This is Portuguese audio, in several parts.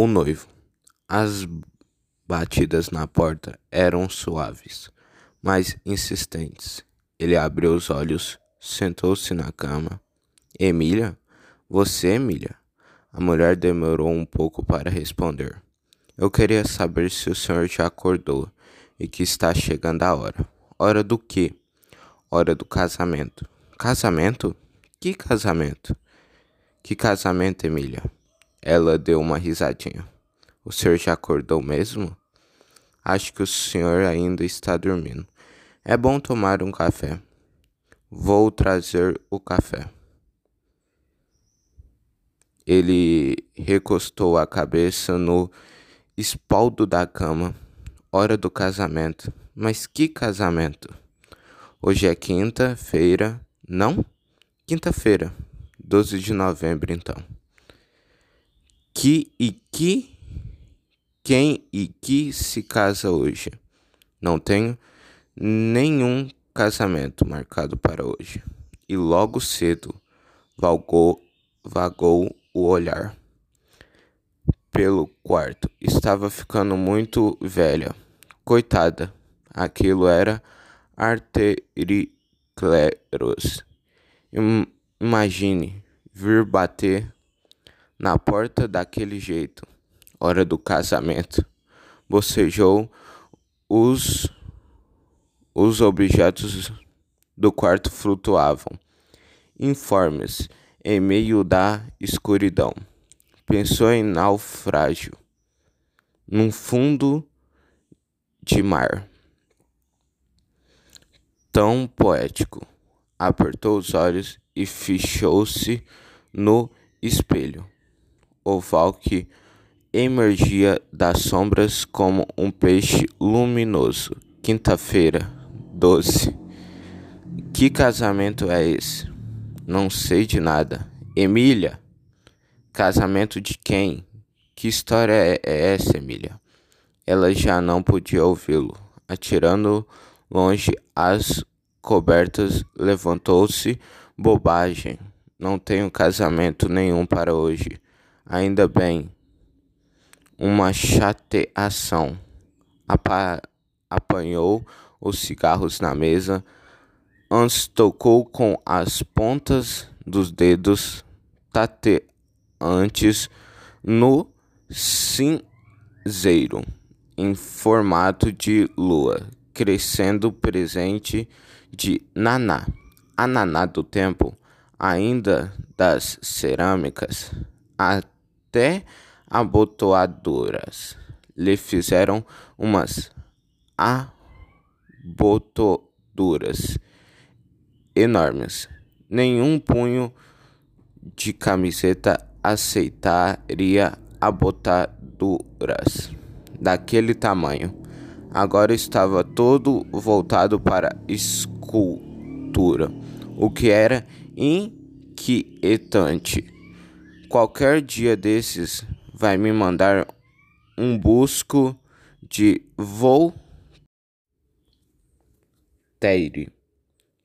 O noivo. As batidas na porta eram suaves, mas insistentes. Ele abriu os olhos, sentou-se na cama. Emília? Você, Emília? A mulher demorou um pouco para responder. Eu queria saber se o senhor já acordou e que está chegando a hora. Hora do quê? Hora do casamento. Casamento? Que casamento? Que casamento, Emília? Ela deu uma risadinha. O senhor já acordou mesmo? Acho que o senhor ainda está dormindo. É bom tomar um café. Vou trazer o café. Ele recostou a cabeça no espaldo da cama. Hora do casamento. Mas que casamento? Hoje é quinta-feira, não? Quinta-feira, 12 de novembro, então que e que quem e que se casa hoje. Não tenho nenhum casamento marcado para hoje. E logo cedo vagou, o olhar pelo quarto. Estava ficando muito velha. Coitada, aquilo era artericleros. Imagine vir bater na porta daquele jeito, hora do casamento, bocejou os os objetos do quarto flutuavam, informes, em meio da escuridão. Pensou em naufrágio, num fundo de mar. Tão poético. Apertou os olhos e fechou-se no espelho oval que emergia das sombras como um peixe luminoso. Quinta-feira, 12. Que casamento é esse? Não sei de nada. Emília? Casamento de quem? Que história é, é essa, Emília? Ela já não podia ouvi-lo. Atirando longe as cobertas, levantou-se. Bobagem. Não tenho casamento nenhum para hoje. Ainda bem, uma chateação. Apa apanhou os cigarros na mesa, antes tocou com as pontas dos dedos tateantes no cinzeiro, em formato de lua, crescendo presente de naná. A naná do tempo, ainda das cerâmicas, a até abotoadoras lhe fizeram umas abotoaduras enormes. Nenhum punho de camiseta aceitaria abotaduras daquele tamanho. Agora estava todo voltado para escultura, o que era inquietante. Qualquer dia desses vai me mandar um busco de Voltaire.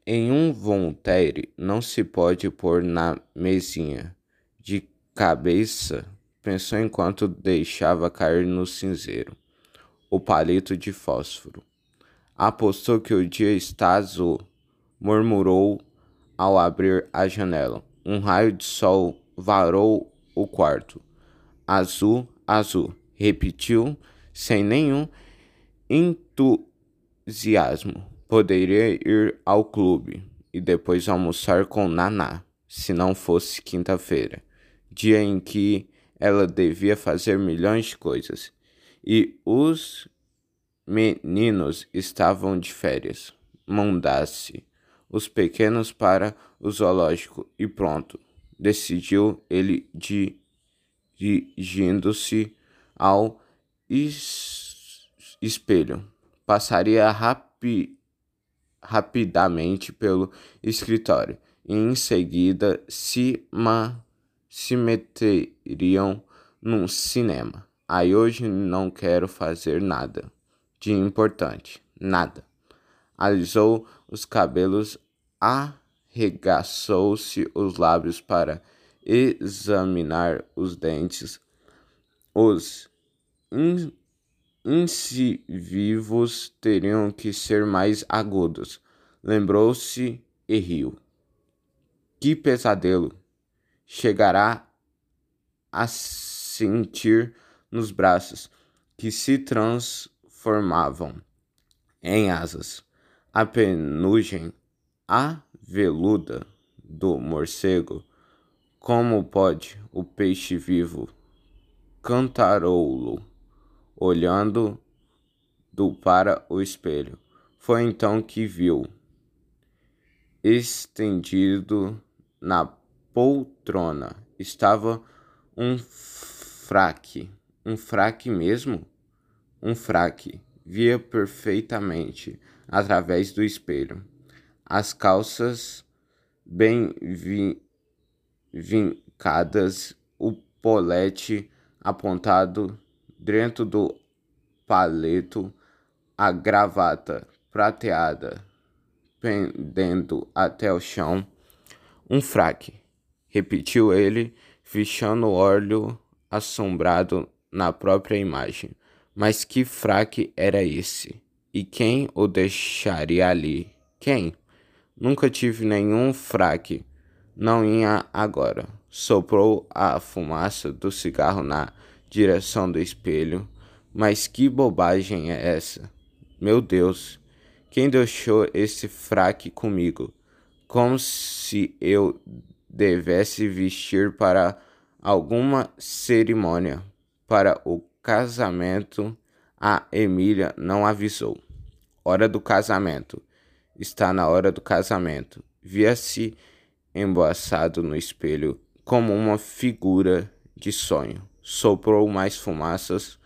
Em um Voltaire não se pode pôr na mesinha. De cabeça, pensou enquanto deixava cair no cinzeiro o palito de fósforo. Apostou que o dia está azul, murmurou ao abrir a janela. Um raio de sol varou o quarto. Azul, azul, repetiu sem nenhum entusiasmo. Poderia ir ao clube e depois almoçar com Naná, se não fosse quinta-feira, dia em que ela devia fazer milhões de coisas. E os meninos estavam de férias. Mandasse os pequenos para o zoológico e pronto decidiu ele dirigindo-se ao es espelho. Passaria rapi rapidamente pelo escritório e em seguida se, se meteriam num cinema. Aí hoje não quero fazer nada de importante, nada. Alisou os cabelos a arregaçou-se os lábios para examinar os dentes. Os incisivos teriam que ser mais agudos. Lembrou-se e riu. Que pesadelo! Chegará a sentir nos braços que se transformavam em asas. A penugem aveluda do morcego. Como pode o peixe vivo cantarou-lo, olhando do para o espelho. Foi então que viu, estendido na poltrona, estava um fraque. Um fraque mesmo? Um fraque. Via perfeitamente através do espelho. As calças bem vi vincadas, o polete apontado dentro do paleto, a gravata prateada pendendo até o chão. Um fraque, repetiu ele, fechando o olho assombrado na própria imagem. Mas que fraque era esse? E quem o deixaria ali? Quem? Nunca tive nenhum fraque. Não ia agora. Soprou a fumaça do cigarro na direção do espelho. Mas que bobagem é essa? Meu Deus, quem deixou esse fraque comigo? Como se eu devesse vestir para alguma cerimônia. Para o casamento, a Emília não avisou. Hora do casamento está na hora do casamento. Via-se embaçado no espelho como uma figura de sonho. Soprou mais fumaças.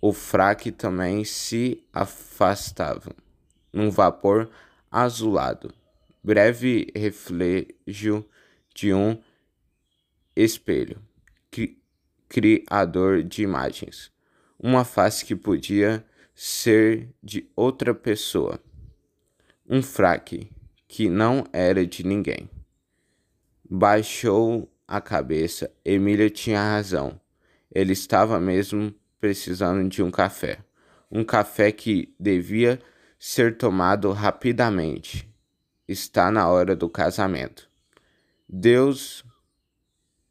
O fraque também se afastava, num vapor azulado. Breve reflexo de um espelho, cri criador de imagens. Uma face que podia ser de outra pessoa um fraque que não era de ninguém. Baixou a cabeça. Emília tinha razão. Ele estava mesmo precisando de um café. Um café que devia ser tomado rapidamente. Está na hora do casamento. Deus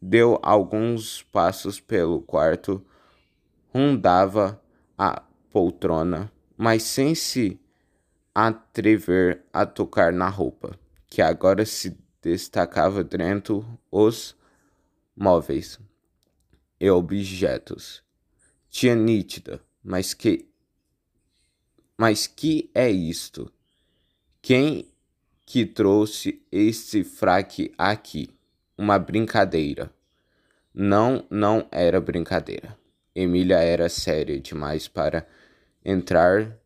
deu alguns passos pelo quarto, rondava a poltrona, mas sem se atrever a tocar na roupa, que agora se destacava dentro os móveis e objetos. Tinha nítida, mas que mas que é isto? Quem que trouxe este fraque aqui? Uma brincadeira. Não, não era brincadeira. Emília era séria demais para entrar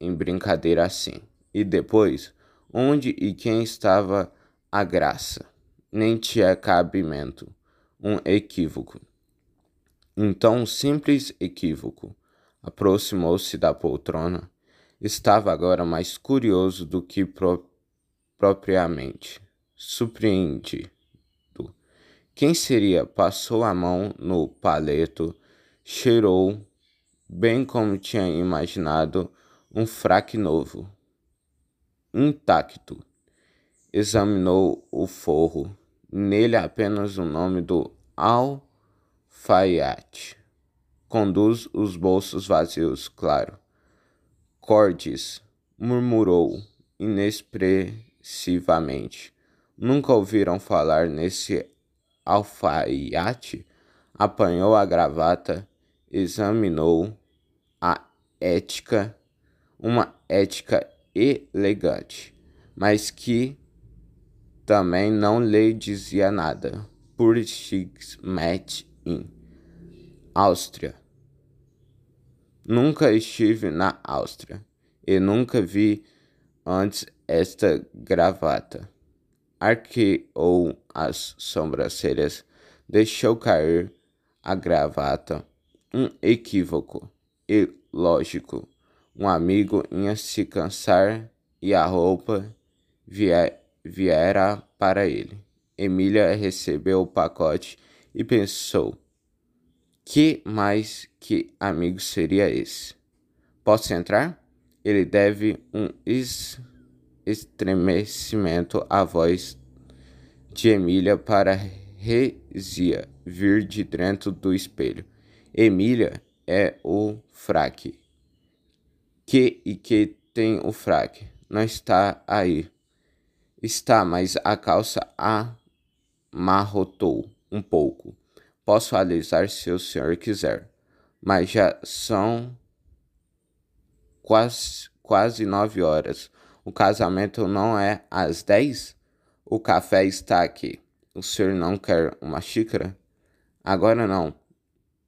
em brincadeira assim. E depois, onde e quem estava a graça? Nem tinha cabimento. Um equívoco. Então, um simples equívoco. Aproximou-se da poltrona. Estava agora mais curioso do que pro propriamente surpreendido. Quem seria? Passou a mão no paleto, cheirou, bem como tinha imaginado, um fraque novo, intacto. Examinou o forro, nele apenas o nome do alfaiate. Conduz os bolsos vazios, claro. Cordes, murmurou inexpressivamente. Nunca ouviram falar nesse alfaiate? Apanhou a gravata, examinou a ética uma ética elegante, mas que também não lhe dizia nada. Purstigsmet in Áustria. Nunca estive na Áustria e nunca vi antes esta gravata. Arqueou as sobrancelhas, deixou cair a gravata. Um equívoco ilógico um amigo ia se cansar e a roupa vier, viera para ele. Emília recebeu o pacote e pensou Que mais que amigo seria esse? Posso entrar? Ele deve um es estremecimento à voz de Emília para Rezia vir de dentro do espelho. Emília é o fraque. Que e que tem o fraque? Não está aí. Está, mas a calça amarrotou um pouco. Posso alisar se o senhor quiser. Mas já são quase, quase nove horas. O casamento não é às dez? O café está aqui. O senhor não quer uma xícara? Agora não.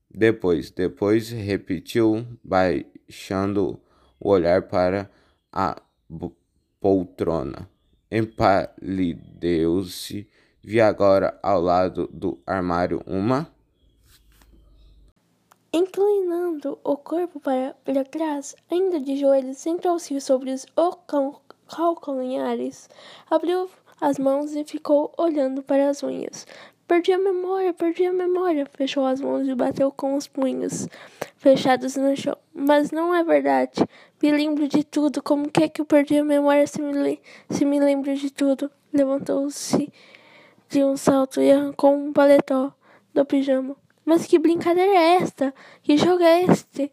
Depois, depois repetiu, baixando o olhar para a poltrona. Empalideu-se, vi agora ao lado do armário uma. Inclinando o corpo para, para trás, ainda de joelhos, sentou-se sobre os calcanhares, abriu as mãos e ficou olhando para as unhas. Perdi a memória, perdi a memória. Fechou as mãos e bateu com os punhos fechados no chão. Mas não é verdade. Me lembro de tudo. Como que é que eu perdi a memória se me, se me lembro de tudo? Levantou-se de um salto e arrancou um paletó do pijama. Mas que brincadeira é esta? Que jogo é este?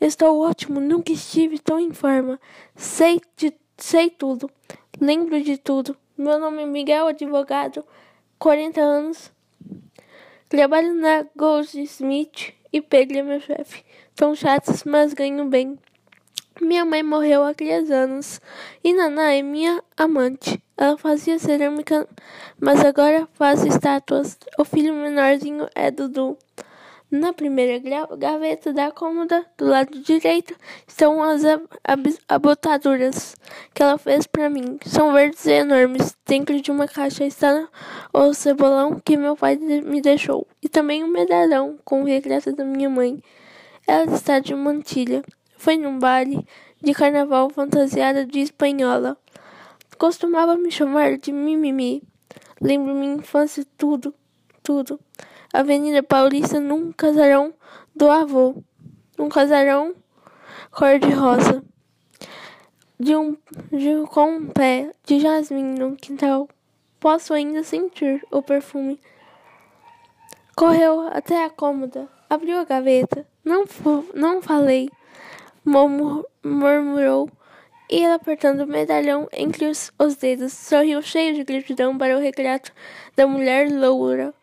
Estou ótimo, nunca estive tão em forma. Sei de, sei tudo. Lembro de tudo. Meu nome é Miguel, advogado, 40 anos, Trabalho na Goldsmith e Pedro é meu chefe. São chatos, mas ganho bem. Minha mãe morreu há três anos e Naná é minha amante. Ela fazia cerâmica, mas agora faz estátuas. O filho menorzinho é Dudu. Na primeira gaveta da cômoda, do lado direito, estão as abotaduras que ela fez para mim. São verdes e enormes. Dentro de uma caixa está o cebolão que meu pai me deixou. E também um medalhão com o retrato da minha mãe. Ela está de mantilha. Foi num baile de carnaval fantasiada de espanhola. Costumava me chamar de Mimimi. Lembro minha infância tudo, tudo. Avenida Paulista num casarão do avô. Um casarão cor-de-rosa. De um, de, com um pé de jasmim no quintal. Posso ainda sentir o perfume. Correu até a cômoda, abriu a gaveta. Não, não falei, murmurou. E ela apertando o medalhão entre os, os dedos, sorriu cheio de gratidão para o retrato da mulher loura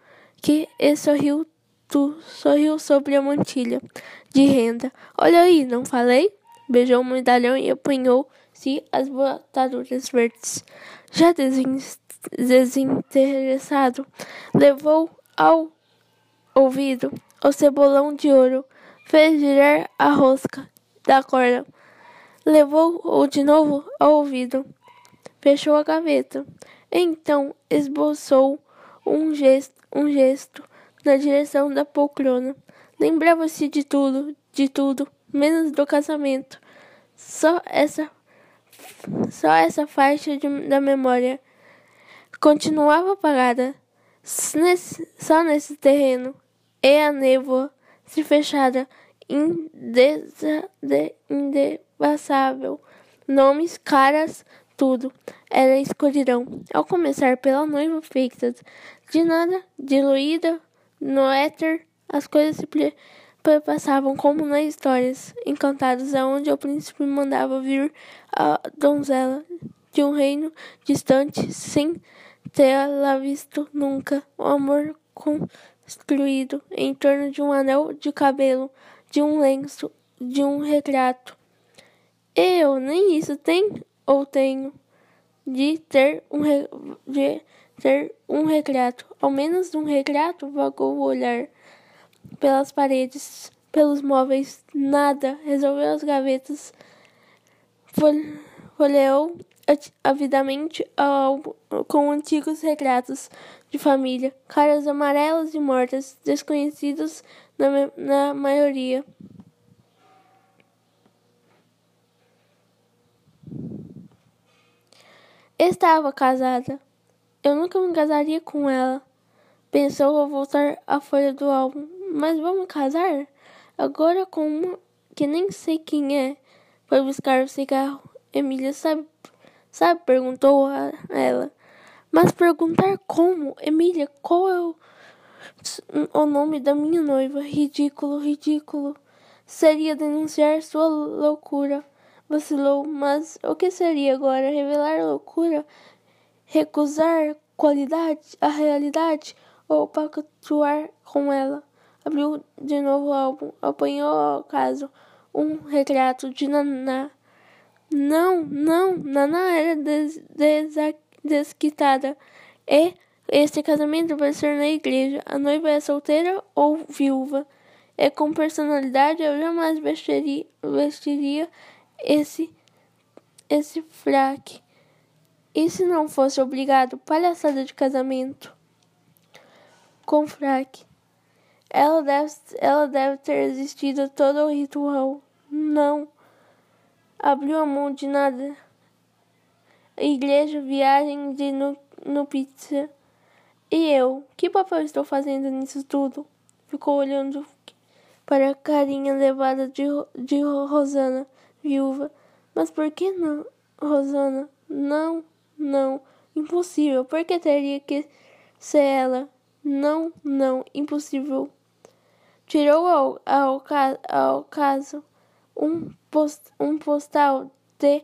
que e sorriu, tu, sorriu sobre a mantilha de renda. Olha aí, não falei? Beijou o medalhão e apanhou-se as botaduras verdes. Já desinteressado, levou ao ouvido o cebolão de ouro, fez girar a rosca da corda, levou-o de novo ao ouvido, fechou a gaveta. Então esboçou um gesto um gesto na direção da poltrona. Lembrava-se de tudo, de tudo, menos do casamento. Só essa só essa faixa de, da memória continuava apagada. Nesse, só nesse terreno e a névoa se fechara indevassável. Nomes, caras, tudo era escuridão. Ao começar pela noiva feita de nada, diluída no éter, as coisas se passavam como nas histórias encantadas, aonde o príncipe mandava vir a donzela de um reino distante, sem tê-la visto nunca. O amor construído em torno de um anel de cabelo, de um lenço, de um retrato. Eu nem isso tenho ou tenho de ter um, de ter um retrato, ao menos um retrato, vagou o olhar pelas paredes, pelos móveis, nada, resolveu as gavetas, folheou avidamente ao, com antigos retratos de família, caras amarelas e mortas, desconhecidos na, na maioria. Estava casada. Eu nunca me casaria com ela. Pensou ao voltar a folha do álbum, mas vamos casar? Agora com uma que nem sei quem é. Foi buscar o cigarro. Emília sabe, sabe? Perguntou a ela. Mas perguntar como? Emília, qual é o, o nome da minha noiva? Ridículo, ridículo. Seria denunciar sua loucura. Vacilou, mas o que seria agora? Revelar loucura? Recusar qualidade, a realidade? Ou pactuar com ela? Abriu de novo o álbum, apanhou ao caso um retrato de Naná. Não, não, Naná era des desquitada. E este casamento vai ser na igreja. A noiva é solteira ou viúva. E com personalidade eu jamais vestiria, vestiria esse, esse fraque. E se não fosse obrigado, palhaçada de casamento com fraque. Ela deve, ela deve ter existido todo o ritual. Não. Abriu a mão de nada. Igreja, viagem de no, no pizza. E eu? Que papel estou fazendo nisso tudo? Ficou olhando para a carinha levada de, de Rosana, viúva. Mas por que não, Rosana? Não, não. Impossível. Por que teria que ser ela? Não, não. Impossível. Tirou ao, ao, ao caso um, post, um postal de,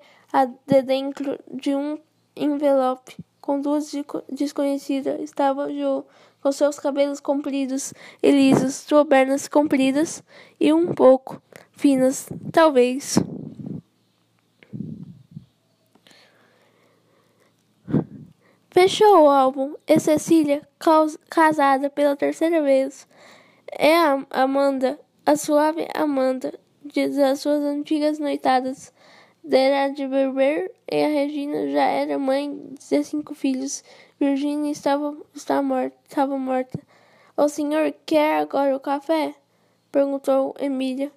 de dentro de um envelope com duas desconhecidas. Estava Jo com seus cabelos compridos e lisos, suas pernas compridas e um pouco finas, talvez. Fechou o álbum e Cecília, casada pela terceira vez, é a Amanda, a suave Amanda, das suas antigas noitadas. Dera de beber e a Regina já era mãe de cinco filhos. Virginia estava, estava, morta, estava morta. O senhor quer agora o café? Perguntou Emília.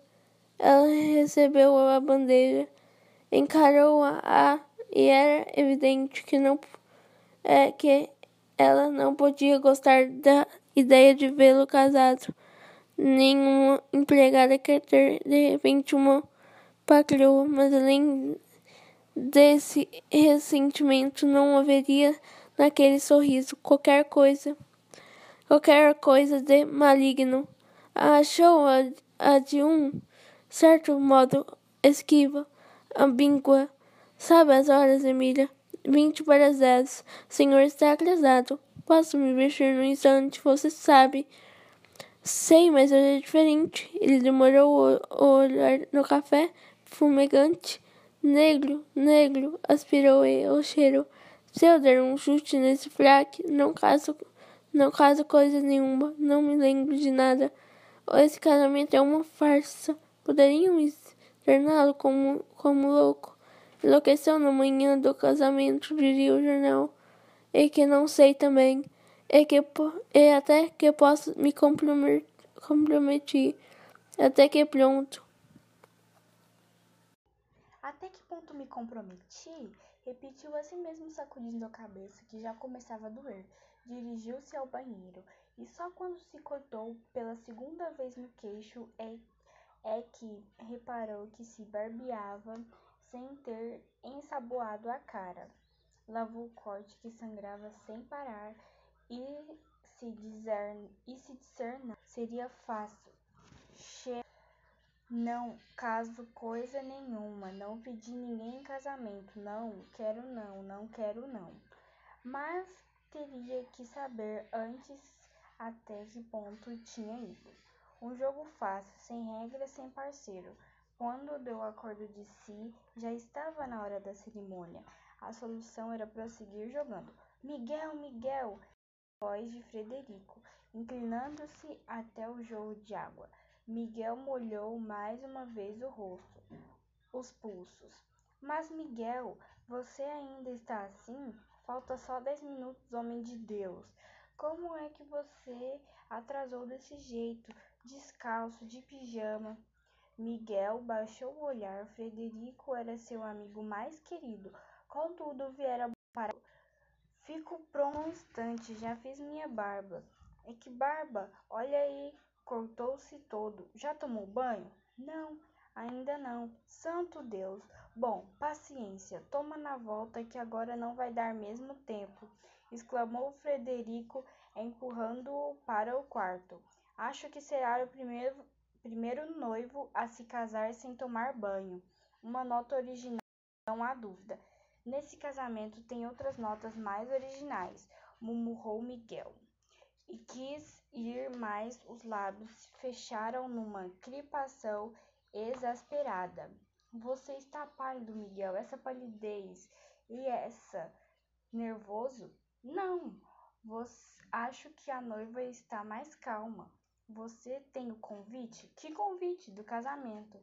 Ela recebeu a bandeja, encarou-a e era evidente que não é que ela não podia gostar da ideia de vê-lo casado. Nenhuma empregada quer ter de repente uma patroa, mas além desse ressentimento não haveria naquele sorriso qualquer coisa, qualquer coisa de maligno. Achou-a a de um certo modo esquiva, ambígua. Sabe as horas, Emília? Vinte para dez. O senhor está atrasado. Posso me vestir no instante, você sabe. Sei, mas hoje é diferente. Ele demorou o olhar no café fumegante. Negro, negro, aspirou o cheiro. Se eu der um chute nesse fraque, não caso, não caso coisa nenhuma. Não me lembro de nada. Esse casamento é uma farsa. Poderiam externá-lo como, como louco. Enlouqueceu na manhã do casamento, diria o jornal. E que não sei também e, que, e até que posso me comprometer. Até que pronto. Até que ponto me comprometi? Repetiu assim mesmo, sacudindo a cabeça, que já começava a doer. Dirigiu-se ao banheiro, e só quando se cortou pela segunda vez no queixo é, é que reparou que se barbeava sem ter ensaboado a cara. Lavou o corte que sangrava sem parar e se dizer, e se seria fácil. Che não caso coisa nenhuma, não pedi ninguém em casamento, não, quero não, não quero não. Mas teria que saber antes até que ponto tinha ido. Um jogo fácil, sem regras, sem parceiro. Quando deu acordo de si, já estava na hora da cerimônia. A solução era prosseguir jogando. Miguel, Miguel, voz de Frederico, inclinando-se até o jorro de água. Miguel molhou mais uma vez o rosto, os pulsos. Mas, Miguel, você ainda está assim? Falta só dez minutos, homem de Deus. Como é que você atrasou desse jeito, descalço, de pijama? Miguel baixou o olhar. Frederico era seu amigo mais querido. Contudo, viera para Fico pronto um instante, já fiz minha barba. É que barba? Olha aí cortou-se todo. Já tomou banho? Não, ainda não. Santo Deus! Bom, paciência, toma na volta que agora não vai dar mesmo tempo, exclamou Frederico, empurrando-o para o quarto. Acho que será o primeiro, primeiro noivo a se casar sem tomar banho. Uma nota original, não há dúvida. Nesse casamento tem outras notas mais originais, murmurou Miguel. E quis ir mais, os lábios se fecharam numa cripação exasperada. Você está pálido, Miguel. Essa palidez e essa nervoso? Não. Você, acho que a noiva está mais calma. Você tem o convite? Que convite do casamento?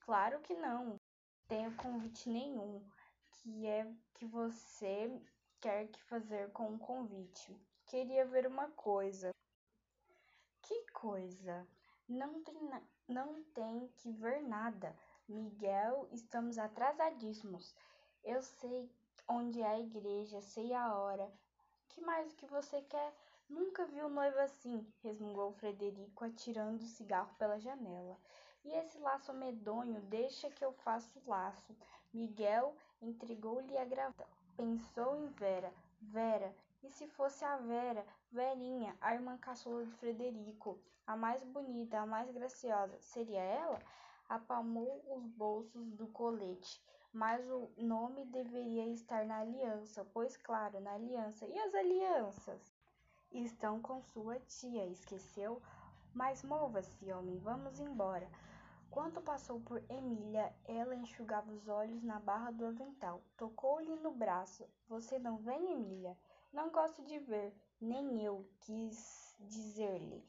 Claro que não. Tenho convite nenhum. Que é que você quer que fazer com o convite? Queria ver uma coisa. Que coisa? Não tem, não tem que ver nada. Miguel, estamos atrasadíssimos. Eu sei onde é a igreja, sei a hora. Que mais que você quer? Nunca vi um noivo assim, resmungou Frederico, atirando o cigarro pela janela. E esse laço medonho, deixa que eu faça o laço. Miguel entregou-lhe a gravata. Pensou em Vera. Vera, e se fosse a Vera, Verinha, a irmã caçula de Frederico, a mais bonita, a mais graciosa, seria ela? Apalmou os bolsos do colete, mas o nome deveria estar na aliança, pois claro, na aliança. E as alianças? Estão com sua tia, esqueceu? Mas mova-se, homem, vamos embora. Quando passou por Emília, ela enxugava os olhos na barra do avental. Tocou-lhe no braço. Você não vem, Emília? Não gosto de ver, nem eu, quis dizer-lhe.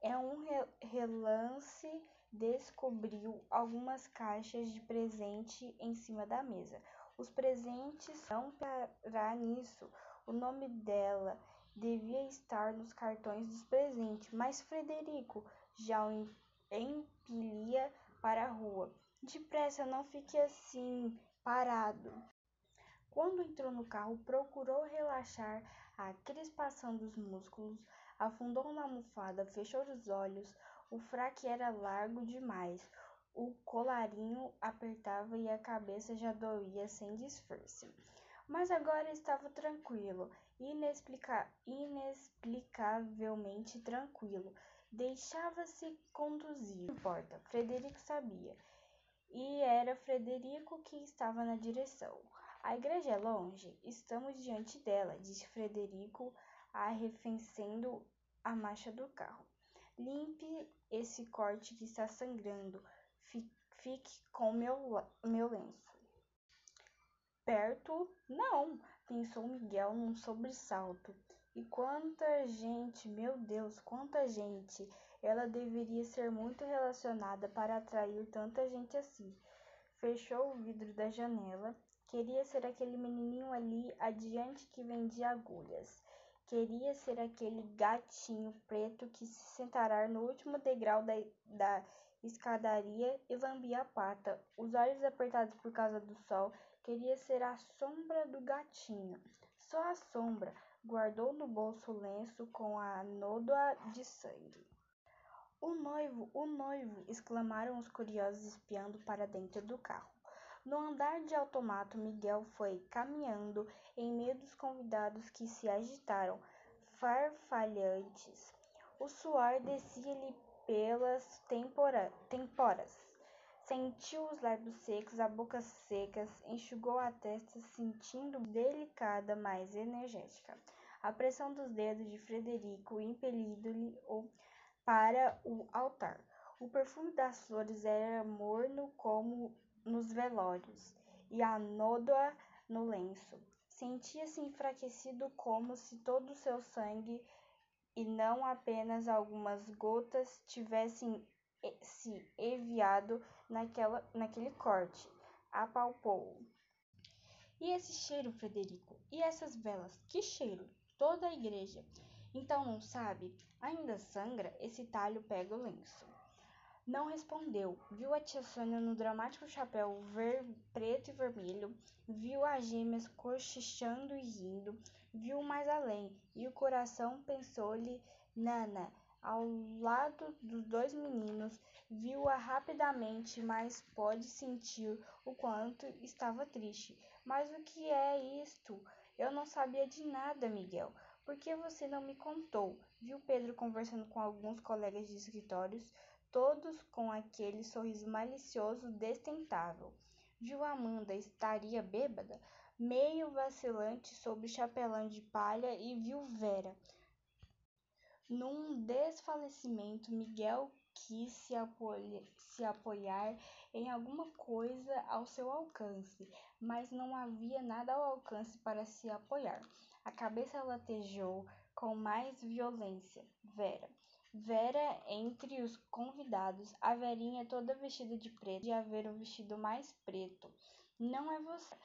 É um relance descobriu algumas caixas de presente em cima da mesa. Os presentes não parar nisso. O nome dela devia estar nos cartões dos presentes, mas Frederico já o empilia para a rua. Depressa, não fique assim, parado. Quando entrou no carro, procurou relaxar a crispação dos músculos, afundou na almofada, fechou os olhos, o fraque era largo demais, o colarinho apertava e a cabeça já doía sem disfarce. Mas agora estava tranquilo, inexplica... inexplicavelmente tranquilo. Deixava-se conduzir. Não importa, Frederico sabia. E era Frederico que estava na direção. A igreja é longe? Estamos diante dela, disse Frederico, arrefecendo a marcha do carro. Limpe esse corte que está sangrando. Fique com meu, meu lenço. Perto? Não, pensou Miguel num sobressalto. E quanta gente, meu Deus, quanta gente! Ela deveria ser muito relacionada para atrair tanta gente assim. Fechou o vidro da janela. Queria ser aquele menininho ali adiante que vendia agulhas. Queria ser aquele gatinho preto que se sentará no último degrau da, da escadaria e lambia a pata, os olhos apertados por causa do sol. Queria ser a sombra do gatinho. Só a sombra. Guardou no bolso o lenço com a nódoa de sangue. O noivo, o noivo! exclamaram os curiosos espiando para dentro do carro. No andar de automato, Miguel foi caminhando em meio dos convidados que se agitaram, farfalhantes. O suor descia-lhe pelas temporas. Sentiu os lábios secos, a boca seca, enxugou a testa, sentindo delicada, mais energética. A pressão dos dedos de Frederico impeliu-lhe para o altar. O perfume das flores era morno como nos velórios e a nódoa no lenço. Sentia-se enfraquecido como se todo o seu sangue e não apenas algumas gotas tivessem se enviado naquela, naquele corte. Apalpou. E esse cheiro, Frederico? E essas velas? Que cheiro? Toda a igreja. Então não sabe? Ainda sangra? Esse talho pega o lenço. Não respondeu. Viu a tia Sônia no dramático chapéu ver... preto e vermelho. Viu as gêmeas cochichando e rindo. Viu mais além. E o coração pensou-lhe: Nana, ao lado dos dois meninos, viu-a rapidamente, mas pôde sentir o quanto estava triste. Mas o que é isto? Eu não sabia de nada, Miguel. Por que você não me contou? Viu Pedro conversando com alguns colegas de escritórios, todos com aquele sorriso malicioso destentável. Viu Amanda, estaria bêbada, meio vacilante sob o chapelão de palha, e viu Vera. Num desfalecimento, Miguel quis se, se apoiar em alguma coisa ao seu alcance, mas não havia nada ao alcance para se apoiar. A cabeça latejou com mais violência. Vera. Vera entre os convidados, a Verinha toda vestida de preto, de haver o vestido mais preto. Não é você.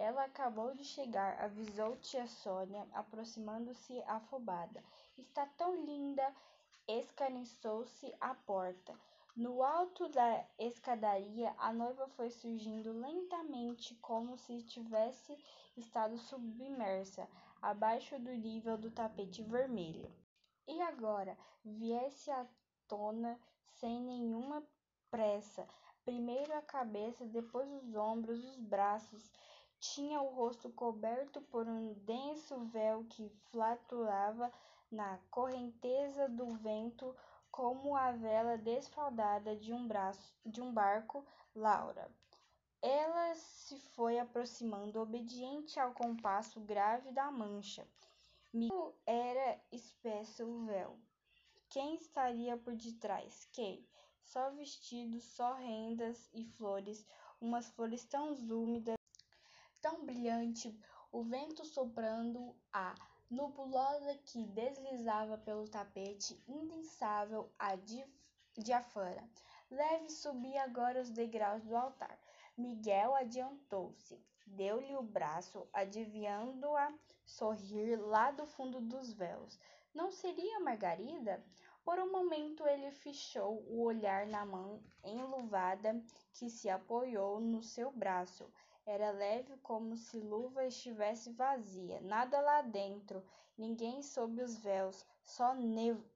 Ela acabou de chegar, avisou tia Sônia, aproximando-se afobada. Está tão linda! Escaniçou-se à porta. No alto da escadaria, a noiva foi surgindo lentamente, como se tivesse estado submersa, abaixo do nível do tapete vermelho. E agora, viesse à tona sem nenhuma pressa, primeiro a cabeça, depois os ombros, os braços. Tinha o rosto coberto por um denso véu que flutuava na correnteza do vento como a vela desfaldada de um, braço, de um barco. Laura. Ela se foi aproximando, obediente ao compasso grave da mancha. Miguel era espesso o véu. Quem estaria por detrás? Quem? Só vestidos, só rendas e flores, umas flores tão úmidas, tão brilhantes, o vento soprando a nebulosa que deslizava pelo tapete indensável a diafara. Leve subia agora os degraus do altar. Miguel adiantou-se, deu-lhe o braço, adivinhando-a sorrir lá do fundo dos véus. Não seria Margarida? Por um momento ele fechou o olhar na mão enluvada que se apoiou no seu braço. Era leve como se luva estivesse vazia, nada lá dentro, ninguém sob os véus, só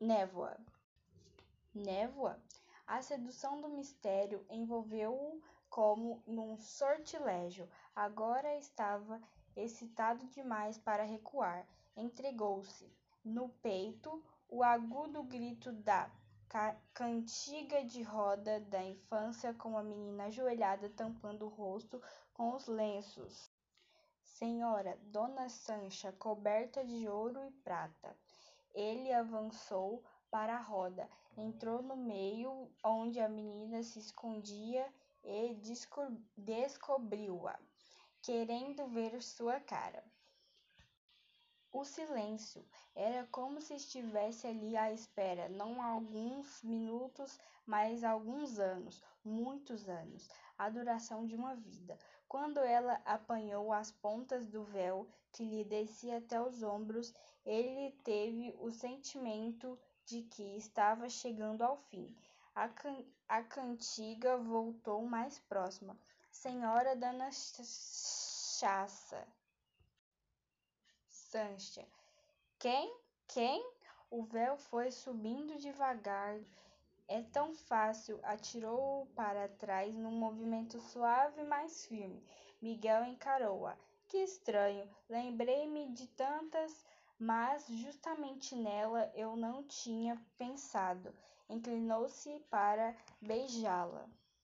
névoa. Névoa? A sedução do mistério envolveu-o como num sortilégio. Agora estava excitado demais para recuar. Entregou-se. No peito, o agudo grito da cantiga de roda da infância com a menina ajoelhada tampando o rosto com os lenços. Senhora, Dona Sancha, coberta de ouro e prata. Ele avançou para a roda, entrou no meio onde a menina se escondia e descobriu-a, querendo ver sua cara. O silêncio era como se estivesse ali à espera, não alguns minutos, mas alguns anos, muitos anos, a duração de uma vida. Quando ela apanhou as pontas do véu que lhe descia até os ombros, ele teve o sentimento de que estava chegando ao fim. A, can a cantiga voltou mais próxima. Senhora Dona Chassa. Sancha. Quem? Quem? O véu foi subindo devagar. É tão fácil. Atirou-o para trás num movimento suave, mas firme. Miguel encarou-a. Que estranho. Lembrei-me de tantas, mas justamente nela eu não tinha pensado. Inclinou-se para beijá-la.